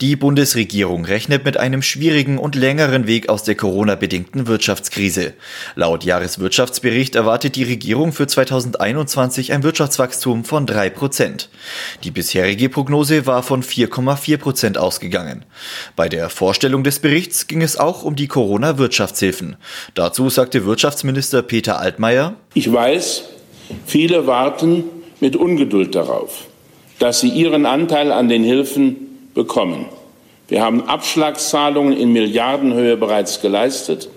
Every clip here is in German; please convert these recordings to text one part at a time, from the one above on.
Die Bundesregierung rechnet mit einem schwierigen und längeren Weg aus der Corona-bedingten Wirtschaftskrise. Laut Jahreswirtschaftsbericht erwartet die Regierung für 2021 ein Wirtschaftswachstum von 3 Prozent. Die bisherige Prognose war von 4,4 Prozent ausgegangen. Bei der Vorstellung des Berichts ging es auch um die Corona-Wirtschaftshilfen. Dazu sagte Wirtschaftsminister Peter Altmaier, Ich weiß, viele warten mit Ungeduld darauf, dass sie ihren Anteil an den Hilfen bekommen. Wir haben Abschlagszahlungen in Milliardenhöhe bereits geleistet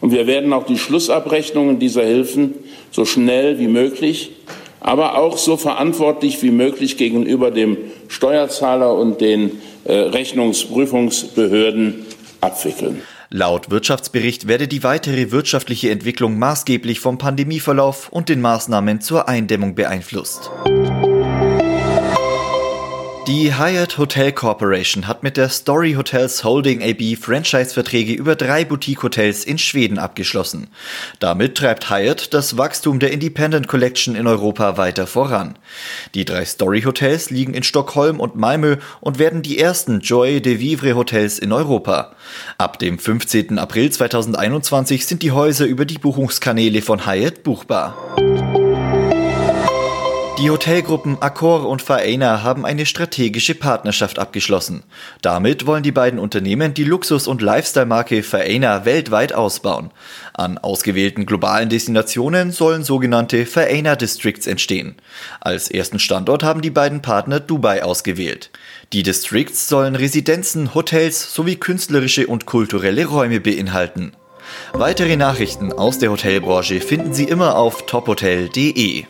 und wir werden auch die Schlussabrechnungen dieser Hilfen so schnell wie möglich, aber auch so verantwortlich wie möglich gegenüber dem Steuerzahler und den äh, Rechnungsprüfungsbehörden abwickeln. Laut Wirtschaftsbericht werde die weitere wirtschaftliche Entwicklung maßgeblich vom Pandemieverlauf und den Maßnahmen zur Eindämmung beeinflusst. Die Hyatt Hotel Corporation hat mit der Story Hotels Holding AB Franchise-Verträge über drei Boutique-Hotels in Schweden abgeschlossen. Damit treibt Hyatt das Wachstum der Independent Collection in Europa weiter voran. Die drei Story-Hotels liegen in Stockholm und Malmö und werden die ersten Joy de Vivre Hotels in Europa. Ab dem 15. April 2021 sind die Häuser über die Buchungskanäle von Hyatt buchbar. Die Hotelgruppen Accor und Faena haben eine strategische Partnerschaft abgeschlossen. Damit wollen die beiden Unternehmen die Luxus- und Lifestyle-Marke Faena weltweit ausbauen. An ausgewählten globalen Destinationen sollen sogenannte Faena Districts entstehen. Als ersten Standort haben die beiden Partner Dubai ausgewählt. Die Districts sollen Residenzen, Hotels sowie künstlerische und kulturelle Räume beinhalten. Weitere Nachrichten aus der Hotelbranche finden Sie immer auf tophotel.de.